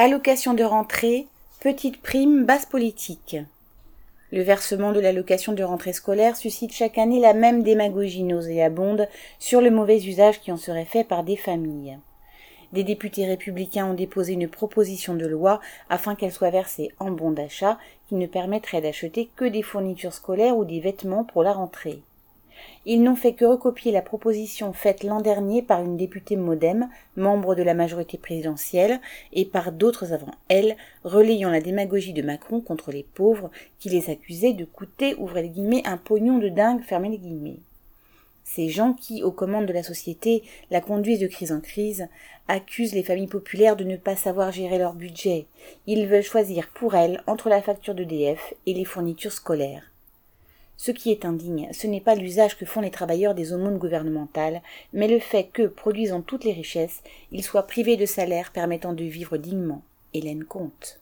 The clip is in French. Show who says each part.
Speaker 1: Allocation de rentrée, petite prime, basse politique. Le versement de l'allocation de rentrée scolaire suscite chaque année la même démagogie nauséabonde sur le mauvais usage qui en serait fait par des familles. Des députés républicains ont déposé une proposition de loi afin qu'elle soit versée en bon d'achat qui ne permettrait d'acheter que des fournitures scolaires ou des vêtements pour la rentrée. Ils n'ont fait que recopier la proposition faite l'an dernier par une députée modem, membre de la majorité présidentielle, et par d'autres avant elle, relayant la démagogie de Macron contre les pauvres, qui les accusaient de coûter, ouvrez les guillemets, un pognon de dingue, fermez les guillemets. Ces gens qui, aux commandes de la société, la conduisent de crise en crise, accusent les familles populaires de ne pas savoir gérer leur budget. Ils veulent choisir pour elles entre la facture d'EDF et les fournitures scolaires. Ce qui est indigne, ce n'est pas l'usage que font les travailleurs des aumônes gouvernementales, mais le fait que, produisant toutes les richesses, ils soient privés de salaire permettant de vivre dignement. Hélène compte.